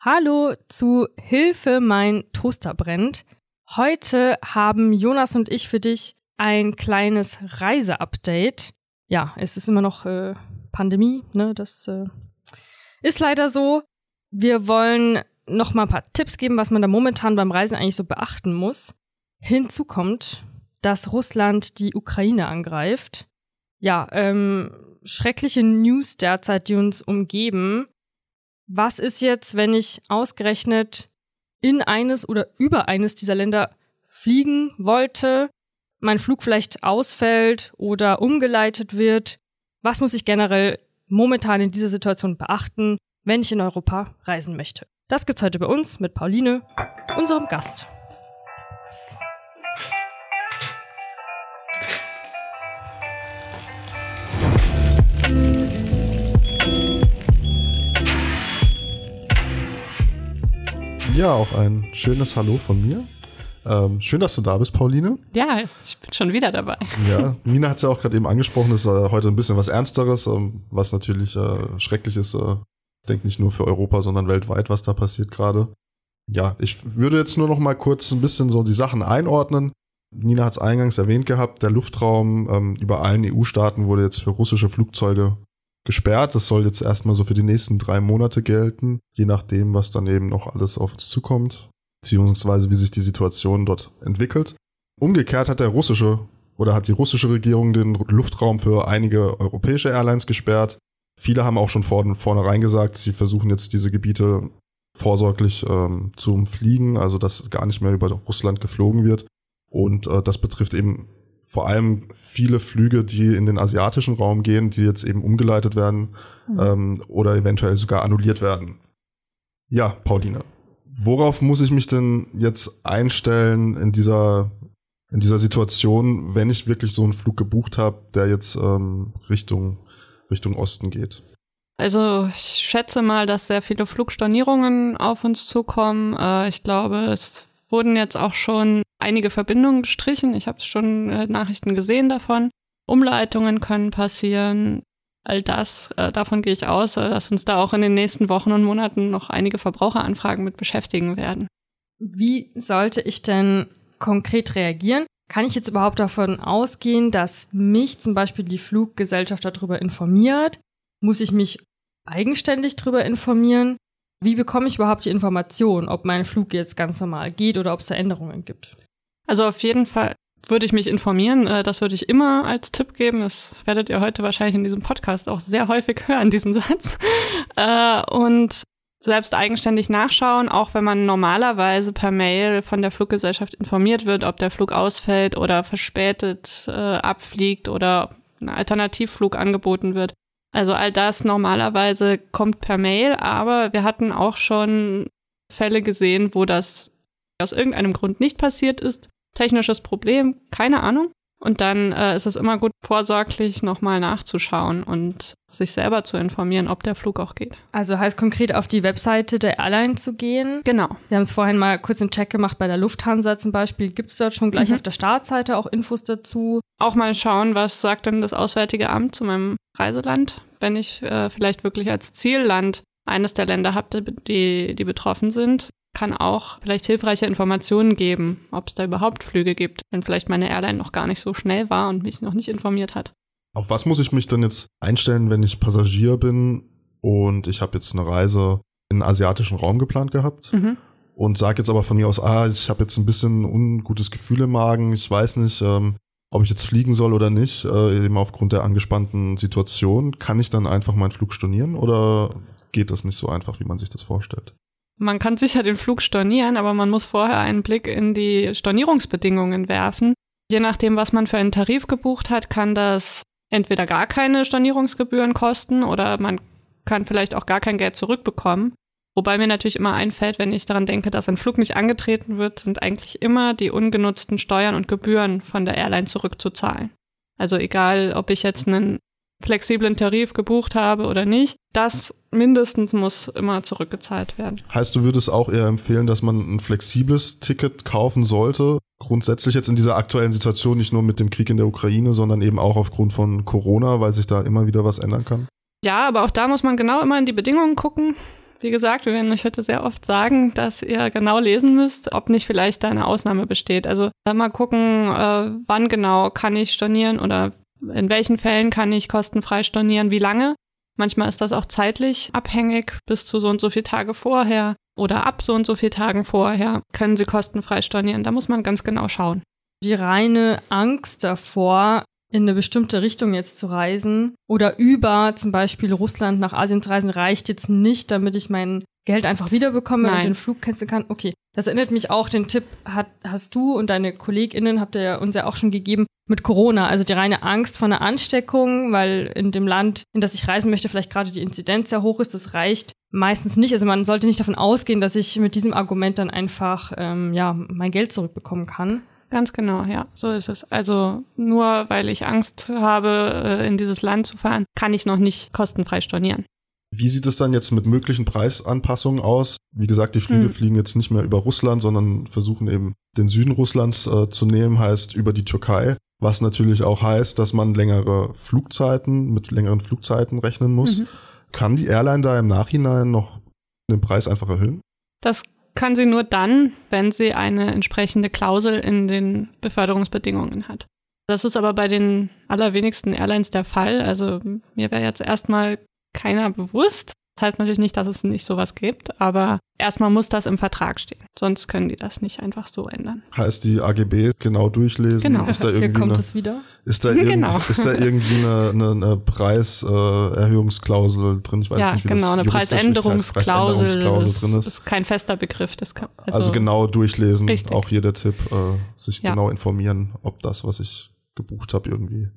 Hallo zu Hilfe, mein Toaster brennt. Heute haben Jonas und ich für dich ein kleines Reiseupdate. Ja, es ist immer noch äh, Pandemie, ne? Das äh, ist leider so. Wir wollen noch mal ein paar Tipps geben, was man da momentan beim Reisen eigentlich so beachten muss. Hinzu kommt, dass Russland die Ukraine angreift. Ja, ähm, schreckliche News derzeit, die uns umgeben was ist jetzt, wenn ich ausgerechnet in eines oder über eines dieser Länder fliegen wollte, mein Flug vielleicht ausfällt oder umgeleitet wird? Was muss ich generell momentan in dieser Situation beachten, wenn ich in Europa reisen möchte? Das gibt's heute bei uns mit Pauline, unserem Gast. Ja, auch ein schönes Hallo von mir. Ähm, schön, dass du da bist, Pauline. Ja, ich bin schon wieder dabei. Ja, Nina hat es ja auch gerade eben angesprochen, ist äh, heute ein bisschen was Ernsteres, ähm, was natürlich äh, schrecklich ist. Äh, ich denke nicht nur für Europa, sondern weltweit, was da passiert gerade. Ja, ich würde jetzt nur noch mal kurz ein bisschen so die Sachen einordnen. Nina hat es eingangs erwähnt gehabt, der Luftraum ähm, über allen EU-Staaten wurde jetzt für russische Flugzeuge gesperrt. Das soll jetzt erstmal so für die nächsten drei Monate gelten, je nachdem, was dann eben noch alles auf uns zukommt, beziehungsweise wie sich die Situation dort entwickelt. Umgekehrt hat der russische oder hat die russische Regierung den Luftraum für einige europäische Airlines gesperrt. Viele haben auch schon vor, vornherein gesagt, sie versuchen jetzt diese Gebiete vorsorglich ähm, zu umfliegen, also dass gar nicht mehr über Russland geflogen wird. Und äh, das betrifft eben vor allem viele Flüge, die in den asiatischen Raum gehen, die jetzt eben umgeleitet werden mhm. ähm, oder eventuell sogar annulliert werden. Ja, Pauline, worauf muss ich mich denn jetzt einstellen in dieser in dieser Situation, wenn ich wirklich so einen Flug gebucht habe, der jetzt ähm, Richtung Richtung Osten geht? Also ich schätze mal, dass sehr viele Flugstornierungen auf uns zukommen. Äh, ich glaube, es wurden jetzt auch schon einige Verbindungen gestrichen. Ich habe schon äh, Nachrichten gesehen davon. Umleitungen können passieren. All das, äh, davon gehe ich aus, äh, dass uns da auch in den nächsten Wochen und Monaten noch einige Verbraucheranfragen mit beschäftigen werden. Wie sollte ich denn konkret reagieren? Kann ich jetzt überhaupt davon ausgehen, dass mich zum Beispiel die Fluggesellschaft darüber informiert? Muss ich mich eigenständig darüber informieren? Wie bekomme ich überhaupt die Information, ob mein Flug jetzt ganz normal geht oder ob es da Änderungen gibt? Also auf jeden Fall würde ich mich informieren. Äh, das würde ich immer als Tipp geben. Das werdet ihr heute wahrscheinlich in diesem Podcast auch sehr häufig hören, diesen Satz. Äh, und selbst eigenständig nachschauen, auch wenn man normalerweise per Mail von der Fluggesellschaft informiert wird, ob der Flug ausfällt oder verspätet äh, abfliegt oder ein Alternativflug angeboten wird. Also all das normalerweise kommt per Mail, aber wir hatten auch schon Fälle gesehen, wo das aus irgendeinem Grund nicht passiert ist technisches Problem, keine Ahnung. Und dann äh, ist es immer gut, vorsorglich nochmal nachzuschauen und sich selber zu informieren, ob der Flug auch geht. Also heißt konkret auf die Webseite der Airline zu gehen. Genau. Wir haben es vorhin mal kurz einen Check gemacht bei der Lufthansa zum Beispiel. Gibt es dort schon gleich mhm. auf der Startseite auch Infos dazu? Auch mal schauen, was sagt denn das Auswärtige Amt zu meinem Reiseland, wenn ich äh, vielleicht wirklich als Zielland eines der Länder habe, die, die betroffen sind kann auch vielleicht hilfreiche Informationen geben, ob es da überhaupt Flüge gibt, wenn vielleicht meine Airline noch gar nicht so schnell war und mich noch nicht informiert hat. Auf was muss ich mich denn jetzt einstellen, wenn ich Passagier bin und ich habe jetzt eine Reise in den asiatischen Raum geplant gehabt? Mhm. Und sage jetzt aber von mir aus, ah, ich habe jetzt ein bisschen ungutes Gefühl im Magen, ich weiß nicht, ähm, ob ich jetzt fliegen soll oder nicht, äh, eben aufgrund der angespannten Situation. Kann ich dann einfach meinen Flug stornieren oder geht das nicht so einfach, wie man sich das vorstellt? Man kann sicher den Flug stornieren, aber man muss vorher einen Blick in die Stornierungsbedingungen werfen. Je nachdem, was man für einen Tarif gebucht hat, kann das entweder gar keine Stornierungsgebühren kosten oder man kann vielleicht auch gar kein Geld zurückbekommen. Wobei mir natürlich immer einfällt, wenn ich daran denke, dass ein Flug nicht angetreten wird, sind eigentlich immer die ungenutzten Steuern und Gebühren von der Airline zurückzuzahlen. Also egal, ob ich jetzt einen flexiblen Tarif gebucht habe oder nicht, das mindestens muss immer zurückgezahlt werden. Heißt, du würdest auch eher empfehlen, dass man ein flexibles Ticket kaufen sollte? Grundsätzlich jetzt in dieser aktuellen Situation, nicht nur mit dem Krieg in der Ukraine, sondern eben auch aufgrund von Corona, weil sich da immer wieder was ändern kann? Ja, aber auch da muss man genau immer in die Bedingungen gucken. Wie gesagt, wir werden euch heute sehr oft sagen, dass ihr genau lesen müsst, ob nicht vielleicht da eine Ausnahme besteht. Also mal gucken, äh, wann genau kann ich stornieren oder in welchen Fällen kann ich kostenfrei stornieren, wie lange. Manchmal ist das auch zeitlich abhängig, bis zu so und so viele Tage vorher oder ab so und so vielen Tagen vorher können sie kostenfrei stornieren. Da muss man ganz genau schauen. Die reine Angst davor, in eine bestimmte Richtung jetzt zu reisen oder über zum Beispiel Russland nach Asien zu reisen, reicht jetzt nicht, damit ich mein Geld einfach wiederbekomme Nein. und den Flug canceln kann. Okay, das erinnert mich auch, den Tipp hat, hast du und deine KollegInnen, habt ihr uns ja auch schon gegeben, mit Corona. Also die reine Angst vor einer Ansteckung, weil in dem Land, in das ich reisen möchte, vielleicht gerade die Inzidenz sehr hoch ist, das reicht meistens nicht. Also man sollte nicht davon ausgehen, dass ich mit diesem Argument dann einfach ähm, ja mein Geld zurückbekommen kann. Ganz genau, ja, so ist es. Also nur weil ich Angst habe, äh, in dieses Land zu fahren, kann ich noch nicht kostenfrei stornieren. Wie sieht es dann jetzt mit möglichen Preisanpassungen aus? Wie gesagt, die Flüge Hm. fliegen jetzt nicht mehr über Russland, sondern versuchen eben den Süden Russlands äh, zu nehmen, heißt über die Türkei. Was natürlich auch heißt, dass man längere Flugzeiten mit längeren Flugzeiten rechnen muss. Mhm. Kann die Airline da im Nachhinein noch den Preis einfach erhöhen? Das kann sie nur dann, wenn sie eine entsprechende Klausel in den Beförderungsbedingungen hat. Das ist aber bei den allerwenigsten Airlines der Fall. Also mir wäre jetzt erstmal keiner bewusst. Das heißt natürlich nicht, dass es nicht sowas gibt, aber erstmal muss das im Vertrag stehen. Sonst können die das nicht einfach so ändern. Heißt die AGB genau durchlesen? Genau. Ist da Hier irgendwie kommt eine, es wieder. ist da irgend, Genau. ist da irgendwie eine, eine, eine Preiserhöhungsklausel drin? Ich weiß ja, nicht, wie genau, das eine. Preisänderungsklausel Preisänderungsklausel ist, drin ist. ist kein fester Begriff. Das kann, Also, genau durchlesen, Richtig. auch hier der Tipp, äh, sich Ja. genau informieren, ob das, was ich gebucht habe, irgendwie,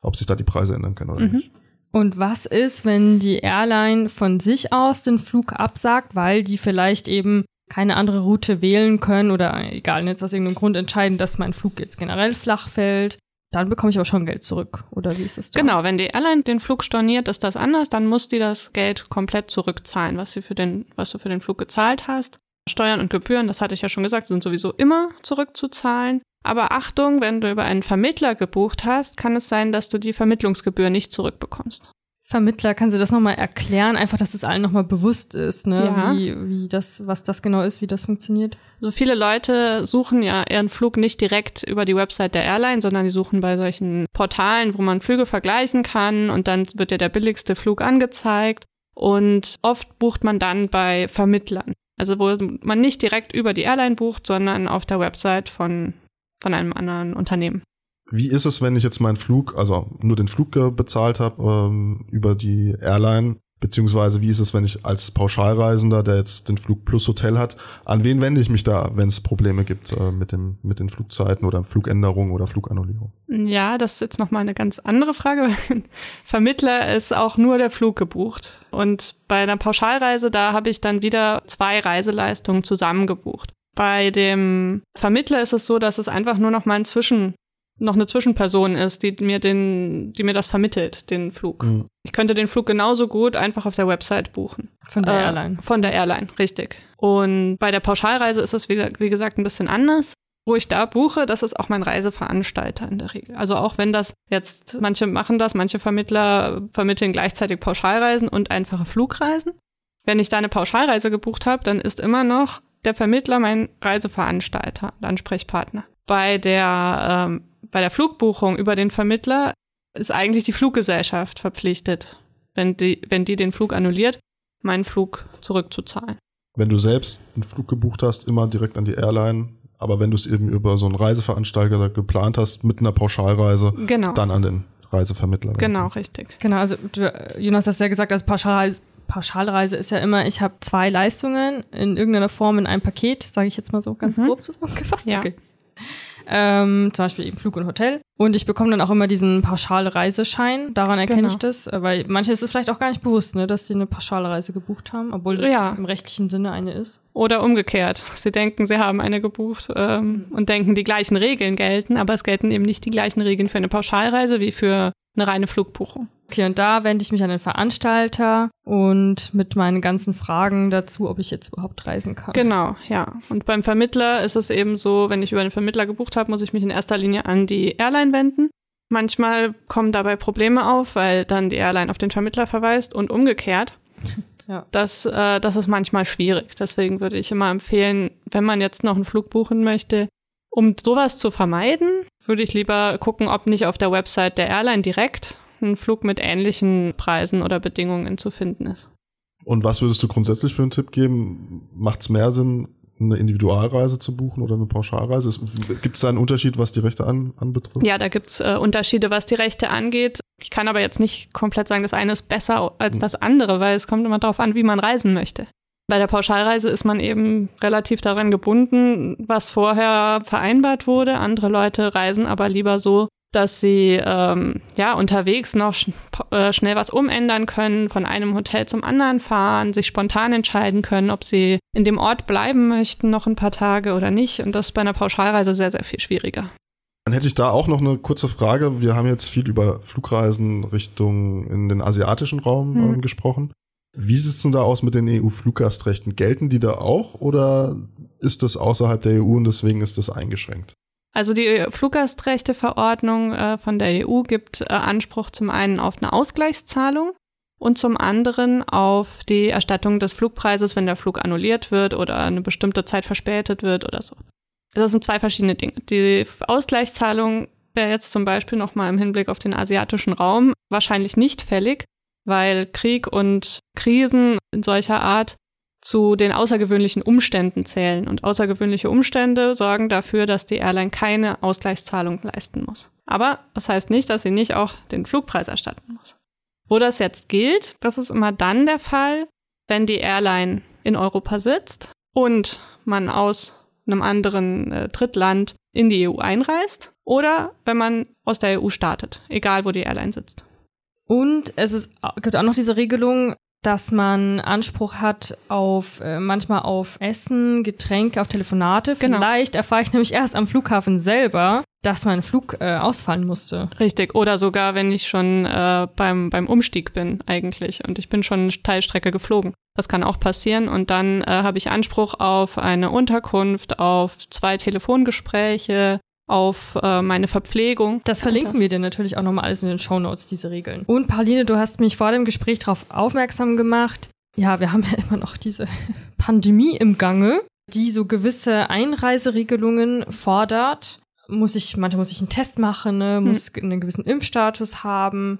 ob sich da die Preise ändern können oder Mhm. nicht. Und was ist, wenn die Airline von sich aus den Flug absagt, weil die vielleicht eben keine andere Route wählen können oder egal, jetzt aus irgendeinem Grund entscheiden, dass mein Flug jetzt generell flach fällt? Dann bekomme ich aber schon Geld zurück. Oder wie ist es da? Genau, wenn die Airline den Flug storniert, ist das anders. Dann muss die das Geld komplett zurückzahlen, was, sie für den, was du für den Flug gezahlt hast. Steuern und Gebühren, das hatte ich ja schon gesagt, sind sowieso immer zurückzuzahlen. Aber Achtung, wenn du über einen Vermittler gebucht hast, kann es sein, dass du die Vermittlungsgebühr nicht zurückbekommst. Vermittler, kann sie das nochmal erklären? Einfach, dass das allen nochmal bewusst ist, ne? Ja. Wie, wie das, was das genau ist, wie das funktioniert. So viele Leute suchen ja ihren Flug nicht direkt über die Website der Airline, sondern die suchen bei solchen Portalen, wo man Flüge vergleichen kann und dann wird dir der billigste Flug angezeigt und oft bucht man dann bei Vermittlern. Also wo man nicht direkt über die Airline bucht, sondern auf der Website von, von einem anderen Unternehmen. Wie ist es, wenn ich jetzt meinen Flug, also nur den Flug bezahlt habe ähm, über die Airline, beziehungsweise wie ist es, wenn ich als Pauschalreisender, der jetzt den Flug plus Hotel hat, an wen wende ich mich da, wenn es Probleme gibt äh, mit, dem, mit den Flugzeiten oder Flugänderungen oder Flugannullierung? Ja, das ist jetzt nochmal eine ganz andere Frage. Vermittler ist auch nur der Flug gebucht. Und bei einer Pauschalreise, da habe ich dann wieder zwei Reiseleistungen zusammengebucht. Bei dem Vermittler ist es so, dass es einfach nur noch mal ein Zwischen, noch eine Zwischenperson ist, die mir den, die mir das vermittelt, den Flug. Mhm. Ich könnte den Flug genauso gut einfach auf der Website buchen. Von der Äh, Airline. Von der Airline, richtig. Und bei der Pauschalreise ist es, wie, wie gesagt, ein bisschen anders. Wo ich da buche, das ist auch mein Reiseveranstalter in der Regel. Also auch wenn das jetzt, manche machen das, manche Vermittler vermitteln gleichzeitig Pauschalreisen und einfache Flugreisen. Wenn ich da eine Pauschalreise gebucht habe, dann ist immer noch der Vermittler mein Reiseveranstalter und Ansprechpartner. Bei der, ähm, bei der Flugbuchung über den Vermittler ist eigentlich die Fluggesellschaft verpflichtet, wenn die, wenn die den Flug annulliert, meinen Flug zurückzuzahlen. Wenn du selbst einen Flug gebucht hast, immer direkt an die Airline, aber wenn du es eben über so einen Reiseveranstalter geplant hast, mit einer Pauschalreise, Genau. dann an den Reisevermittler. Genau, richtig. Genau, also du, Jonas hast ja gesagt, also Pauschalreise, Pauschalreise ist ja immer, ich habe zwei Leistungen in irgendeiner Form in einem Paket, sage ich jetzt mal so ganz Mhm. grob zusammengefasst. Ja. Okay. Ähm, zum Beispiel eben Flug und Hotel. Und ich bekomme dann auch immer diesen Pauschalreiseschein. Daran erkenne Genau. ich das, äh, weil manche ist es vielleicht auch gar nicht bewusst, ne, dass sie eine Pauschalreise gebucht haben, obwohl das Ja. im rechtlichen Sinne eine ist. Oder umgekehrt. Sie denken, sie haben eine gebucht ähm, und denken, die gleichen Regeln gelten, aber es gelten eben nicht die gleichen Regeln für eine Pauschalreise wie für eine reine Flugbuchung. Okay, und da wende ich mich an den Veranstalter und mit meinen ganzen Fragen dazu, ob ich jetzt überhaupt reisen kann. Genau, ja. Und beim Vermittler ist es eben so, wenn ich über den Vermittler gebucht habe, muss ich mich in erster Linie an die Airline wenden. Manchmal kommen dabei Probleme auf, weil dann die Airline auf den Vermittler verweist und umgekehrt. Ja. Das, äh, das ist manchmal schwierig. Deswegen würde ich immer empfehlen, wenn man jetzt noch einen Flug buchen möchte, um sowas zu vermeiden, würde ich lieber gucken, ob nicht auf der Website der Airline direkt ein Flug mit ähnlichen Preisen oder Bedingungen zu finden ist. Und was würdest du grundsätzlich für einen Tipp geben? Macht es mehr Sinn, eine Individualreise zu buchen oder eine Pauschalreise? Gibt es da einen Unterschied, was die Rechte an, anbetrifft? Ja, da gibt es äh, Unterschiede, was die Rechte angeht. Ich kann aber jetzt nicht komplett sagen, das eine ist besser als hm. das andere, weil es kommt immer darauf an, wie man reisen möchte. Bei der Pauschalreise ist man eben relativ daran gebunden, was vorher vereinbart wurde. Andere Leute reisen aber lieber so, dass sie ähm, ja unterwegs noch sch äh, schnell was umändern können, von einem Hotel zum anderen fahren, sich spontan entscheiden können, ob sie in dem Ort bleiben möchten noch ein paar Tage oder nicht. Und das ist bei einer Pauschalreise sehr, sehr viel schwieriger. Dann hätte ich da auch noch eine kurze Frage. Wir haben jetzt viel über Flugreisen Richtung in den asiatischen Raum hm. äh, gesprochen. Wie sieht es denn da aus mit den EU-Fluggastrechten? Gelten die da auch oder ist das außerhalb der EU und deswegen ist das eingeschränkt? Also die Fluggastrechteverordnung äh, von der EU gibt äh, Anspruch zum einen auf eine Ausgleichszahlung und zum anderen auf die Erstattung des Flugpreises, wenn der Flug annulliert wird oder eine bestimmte Zeit verspätet wird oder so. Das sind zwei verschiedene Dinge. Die Ausgleichszahlung wäre jetzt zum Beispiel nochmal im Hinblick auf den asiatischen Raum wahrscheinlich nicht fällig, weil Krieg und Krisen in solcher Art zu den außergewöhnlichen Umständen zählen. Und außergewöhnliche Umstände sorgen dafür, dass die Airline keine Ausgleichszahlung leisten muss. Aber das heißt nicht, dass sie nicht auch den Flugpreis erstatten muss. Wo das jetzt gilt, das ist immer dann der Fall, wenn die Airline in Europa sitzt und man aus einem anderen äh, Drittland in die EU einreist oder wenn man aus der EU startet, egal wo die Airline sitzt. Und es ist, gibt auch noch diese Regelung, dass man Anspruch hat auf äh, manchmal auf Essen, Getränke, auf Telefonate. Genau. Vielleicht erfahre ich nämlich erst am Flughafen selber, dass mein Flug äh, ausfallen musste. Richtig. Oder sogar, wenn ich schon äh, beim, beim Umstieg bin eigentlich und ich bin schon eine Teilstrecke geflogen. Das kann auch passieren und dann äh, habe ich Anspruch auf eine Unterkunft, auf zwei Telefongespräche, auf äh, meine Verpflegung. Das verlinken das. wir dir natürlich auch nochmal alles in den Show Notes, diese Regeln. Und Pauline, du hast mich vor dem Gespräch darauf aufmerksam gemacht. Ja, wir haben ja immer noch diese Pandemie im Gange, die so gewisse Einreiseregelungen fordert. Muss ich, manchmal muss ich einen Test machen, ne, muss hm. einen gewissen Impfstatus haben.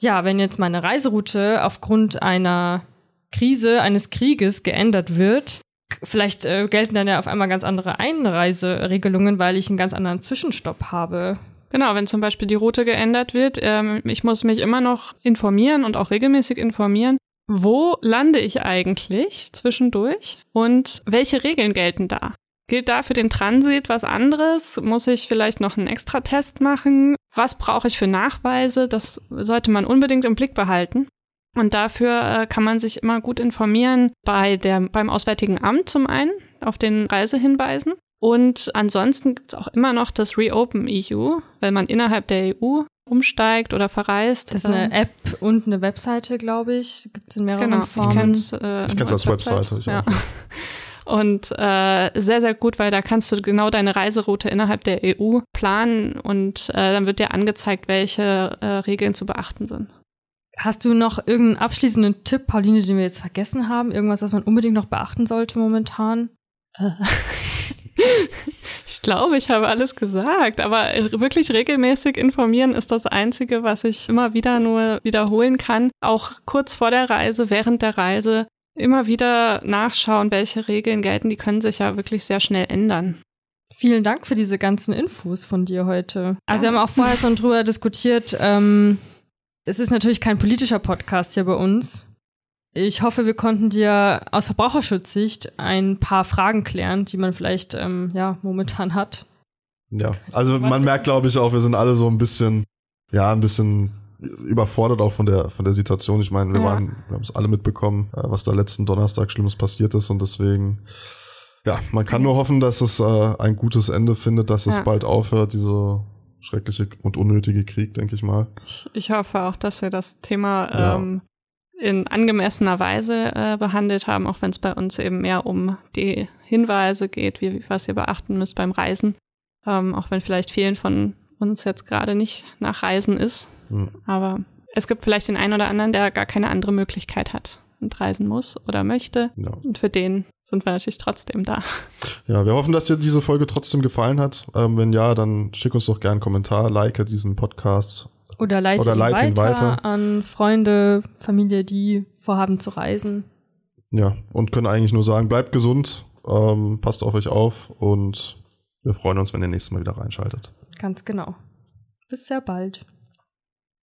Ja, wenn jetzt meine Reiseroute aufgrund einer Krise, eines Krieges geändert wird, vielleicht äh, gelten dann ja auf einmal ganz andere Einreiseregelungen, weil ich einen ganz anderen Zwischenstopp habe. Genau, wenn zum Beispiel die Route geändert wird, ähm, ich muss mich immer noch informieren und auch regelmäßig informieren, wo lande ich eigentlich zwischendurch und welche Regeln gelten da? Gilt da für den Transit was anderes? Muss ich vielleicht noch einen extra Test machen? Was brauche ich für Nachweise? Das sollte man unbedingt im Blick behalten. Und dafür äh, kann man sich immer gut informieren bei der, beim Auswärtigen Amt zum einen auf den Reisehinweisen. Und ansonsten gibt es auch immer noch das Reopen EU, wenn man innerhalb der EU umsteigt oder verreist. Das ist eine App und eine Webseite, glaube ich. Gibt es in mehreren genau, Formen. Ich kenne es äh, ich kenn's als Webseite. Webseite ja. Und äh, sehr, sehr gut, weil da kannst du genau deine Reiseroute innerhalb der EU planen und äh, dann wird dir angezeigt, welche äh, Regeln zu beachten sind. Hast du noch irgendeinen abschließenden Tipp, Pauline, den wir jetzt vergessen haben? Irgendwas, was man unbedingt noch beachten sollte momentan? ich glaube, ich habe alles gesagt, aber wirklich regelmäßig informieren ist das Einzige, was ich immer wieder nur wiederholen kann. Auch kurz vor der Reise, während der Reise immer wieder nachschauen, welche Regeln gelten. Die können sich ja wirklich sehr schnell ändern. Vielen Dank für diese ganzen Infos von dir heute. Also wir haben auch vorher schon drüber diskutiert, ähm, es ist natürlich kein politischer Podcast hier bei uns. Ich hoffe, wir konnten dir aus Verbraucherschutzsicht ein paar Fragen klären, die man vielleicht ähm, ja momentan hat. Ja, also man merkt, glaube ich, auch, wir sind alle so ein bisschen, ja, ein bisschen überfordert auch von der von der Situation. Ich meine, wir ja. waren, wir haben es alle mitbekommen, äh, was da letzten Donnerstag Schlimmes passiert ist und deswegen, ja, man kann nur hoffen, dass es äh, ein gutes Ende findet, dass es bald aufhört, diese schreckliche und unnötige Krieg, denke ich mal. Ich hoffe auch, dass wir das Thema ja. ähm, in angemessener Weise äh, behandelt haben, auch wenn es bei uns eben mehr um die Hinweise geht, wie, was ihr beachten müsst beim Reisen. Ähm, auch wenn vielleicht vielen von uns jetzt gerade nicht nach Reisen ist. Hm. Aber es gibt vielleicht den einen oder anderen, der gar keine andere Möglichkeit hat. Und reisen muss oder möchte. Ja. Und für den sind wir natürlich trotzdem da. Ja, wir hoffen, dass dir diese Folge trotzdem gefallen hat. Ähm, wenn ja, dann schick uns doch gerne einen Kommentar, like diesen Podcast. Oder leite, Oder ihn, leite ihn weiter weiter. an Freunde, Familie, die vorhaben zu reisen. Ja, und können eigentlich nur sagen, bleibt gesund, ähm, passt auf euch auf und wir freuen uns, wenn ihr nächstes Mal wieder reinschaltet. Ganz genau. Bis sehr bald.